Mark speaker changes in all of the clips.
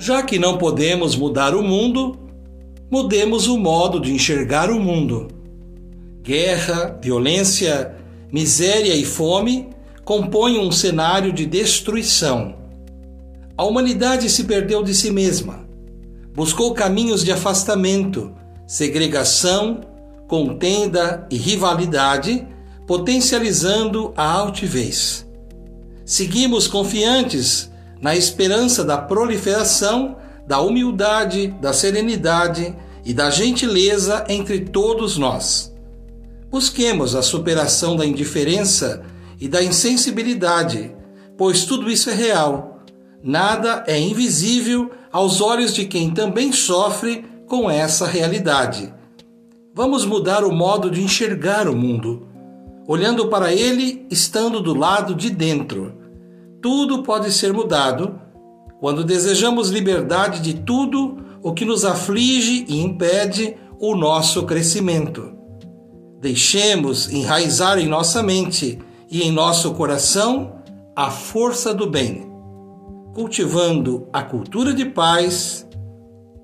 Speaker 1: Já que não podemos mudar o mundo, mudemos o modo de enxergar o mundo. Guerra, violência, miséria e fome compõem um cenário de destruição. A humanidade se perdeu de si mesma, buscou caminhos de afastamento, segregação, contenda e rivalidade, potencializando a altivez. Seguimos confiantes na esperança da proliferação da humildade, da serenidade e da gentileza entre todos nós. Busquemos a superação da indiferença e da insensibilidade, pois tudo isso é real. Nada é invisível aos olhos de quem também sofre com essa realidade. Vamos mudar o modo de enxergar o mundo, olhando para ele estando do lado de dentro. Tudo pode ser mudado quando desejamos liberdade de tudo o que nos aflige e impede o nosso crescimento. Deixemos enraizar em nossa mente e em nosso coração a força do bem, cultivando a cultura de paz.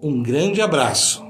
Speaker 1: Um grande abraço.